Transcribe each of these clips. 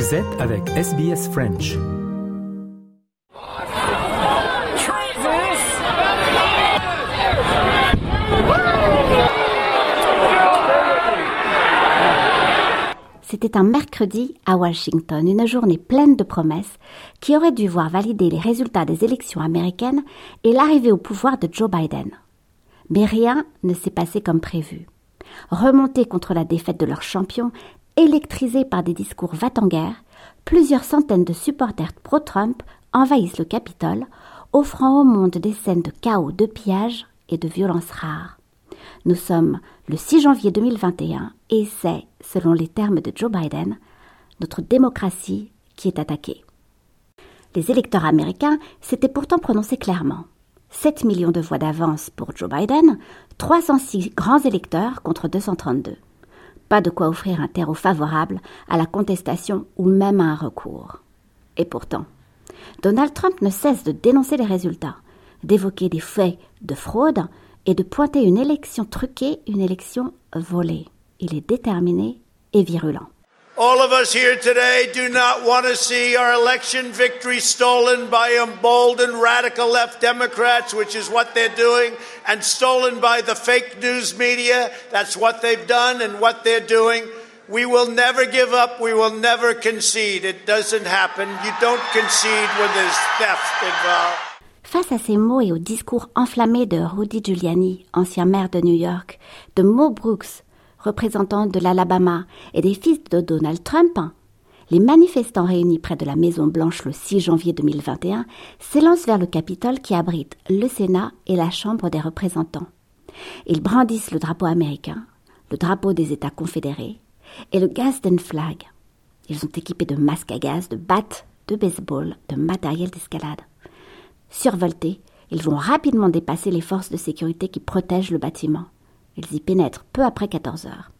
Vous êtes avec SBS French. C'était un mercredi à Washington, une journée pleine de promesses qui aurait dû voir valider les résultats des élections américaines et l'arrivée au pouvoir de Joe Biden. Mais rien ne s'est passé comme prévu. Remontés contre la défaite de leur champion, électrisés par des discours va-t-en-guerre, plusieurs centaines de supporters pro-Trump envahissent le Capitole, offrant au monde des scènes de chaos, de pillage et de violences rares. Nous sommes le 6 janvier 2021 et c'est, selon les termes de Joe Biden, notre démocratie qui est attaquée. Les électeurs américains s'étaient pourtant prononcés clairement. 7 millions de voix d'avance pour Joe Biden, 306 grands électeurs contre 232. Pas de quoi offrir un terreau favorable à la contestation ou même à un recours. Et pourtant, Donald Trump ne cesse de dénoncer les résultats, d'évoquer des faits de fraude et de pointer une élection truquée, une élection volée. Il est déterminé et virulent. All of us here today do not want to see our election victory stolen by emboldened radical left Democrats, which is what they're doing, and stolen by the fake news media. That's what they've done and what they're doing. We will never give up. We will never concede. It doesn't happen. You don't concede when there's theft involved. Face à ces mots et au discours enflammé de Rudy Giuliani, ancien maire de New York, de Mo Brooks, représentant de l'Alabama, et des fils de Donald Trump, les manifestants réunis près de la Maison Blanche le 6 janvier 2021 s'élancent vers le Capitole qui abrite le Sénat et la Chambre des représentants. Ils brandissent le drapeau américain, le drapeau des États confédérés et le Gadsden Flag. Ils sont équipés de masques à gaz, de battes, de baseball, de matériel d'escalade. Survoltés, ils vont rapidement dépasser les forces de sécurité qui protègent le bâtiment. Ils y pénètrent peu après 14 heures.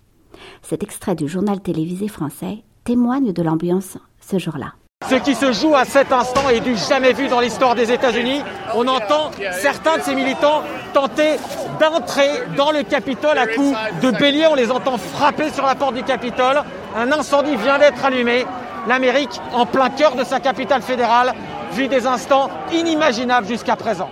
Cet extrait du journal télévisé français témoigne de l'ambiance ce jour-là. Ce qui se joue à cet instant est du jamais vu dans l'histoire des États-Unis. On entend certains de ces militants tenter d'entrer dans le Capitole à coups de bélier. On les entend frapper sur la porte du Capitole. Un incendie vient d'être allumé. L'Amérique, en plein cœur de sa capitale fédérale, vit des instants inimaginables jusqu'à présent.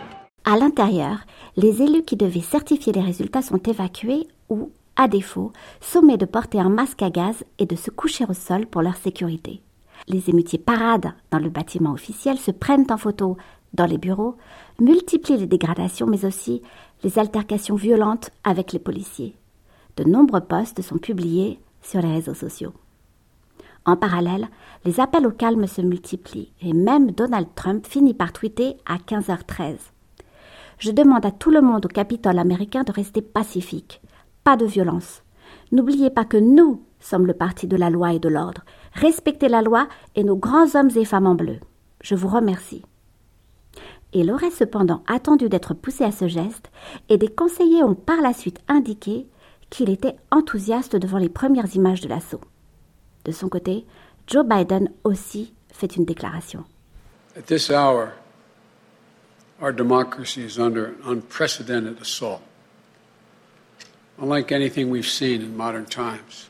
À l'intérieur, les élus qui devaient certifier les résultats sont évacués ou, à défaut, sommés de porter un masque à gaz et de se coucher au sol pour leur sécurité. Les émutiers paradent dans le bâtiment officiel, se prennent en photo dans les bureaux, multiplient les dégradations mais aussi les altercations violentes avec les policiers. De nombreux posts sont publiés sur les réseaux sociaux. En parallèle, les appels au calme se multiplient et même Donald Trump finit par tweeter à 15h13. Je demande à tout le monde au Capitole américain de rester pacifique. Pas de violence. N'oubliez pas que nous sommes le parti de la loi et de l'ordre. Respectez la loi et nos grands hommes et femmes en bleu. Je vous remercie. Il aurait cependant attendu d'être poussé à ce geste et des conseillers ont par la suite indiqué qu'il était enthousiaste devant les premières images de l'assaut. De son côté, Joe Biden aussi fait une déclaration. Our democracy is under an unprecedented assault, unlike anything we've seen in modern times.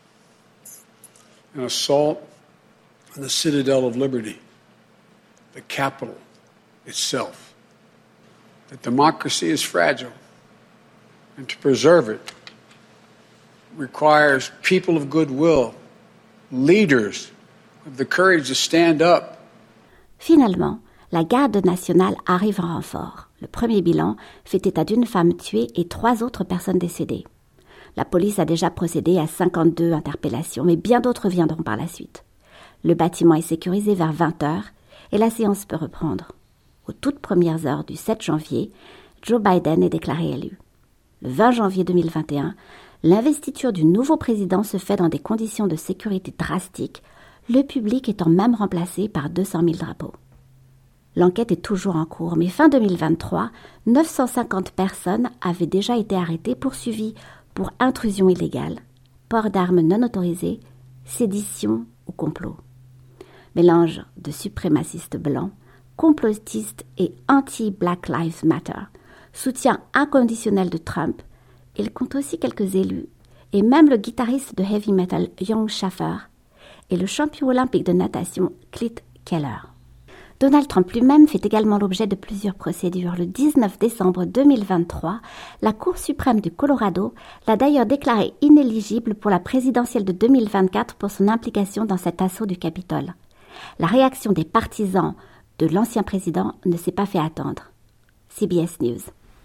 An assault on the citadel of liberty, the capital itself. That democracy is fragile, and to preserve it requires people of goodwill, leaders with the courage to stand up. Finalement, la garde nationale arrive en renfort. Le premier bilan fait état d'une femme tuée et trois autres personnes décédées. La police a déjà procédé à 52 interpellations, mais bien d'autres viendront par la suite. Le bâtiment est sécurisé vers 20 heures et la séance peut reprendre. Aux toutes premières heures du 7 janvier, Joe Biden est déclaré élu. Le 20 janvier 2021, l'investiture du nouveau président se fait dans des conditions de sécurité drastiques, le public étant même remplacé par 200 000 drapeaux. L'enquête est toujours en cours, mais fin 2023, 950 personnes avaient déjà été arrêtées, poursuivies pour intrusion illégale, port d'armes non autorisées, sédition ou complot. Mélange de suprémacistes blancs, complotistes et anti-Black Lives Matter, soutien inconditionnel de Trump, il compte aussi quelques élus, et même le guitariste de heavy metal Young Schaffer, et le champion olympique de natation Clit Keller. Donald Trump lui-même fait également l'objet de plusieurs procédures. Le 19 décembre 2023, la Cour suprême du Colorado l'a d'ailleurs déclaré inéligible pour la présidentielle de 2024 pour son implication dans cet assaut du Capitole. La réaction des partisans de l'ancien président ne s'est pas fait attendre. CBS News.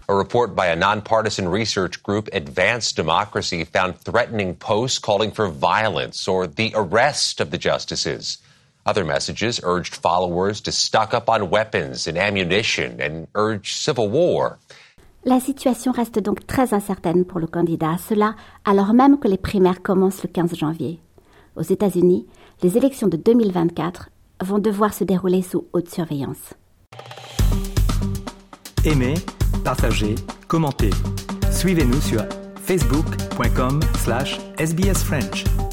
A report by a nonpartisan research group, Advanced Democracy, found threatening posts calling for violence or the arrest of the justices. Other messages urged followers to stock up on weapons and ammunition and urge civil war. La situation reste donc très incertaine pour le candidat, cela alors même que les primaires commencent le 15 janvier. Aux États-Unis, les élections de 2024 vont devoir se dérouler sous haute surveillance. Aimez, partagez, commentez. Suivez-nous sur facebook.com/sbsfrench.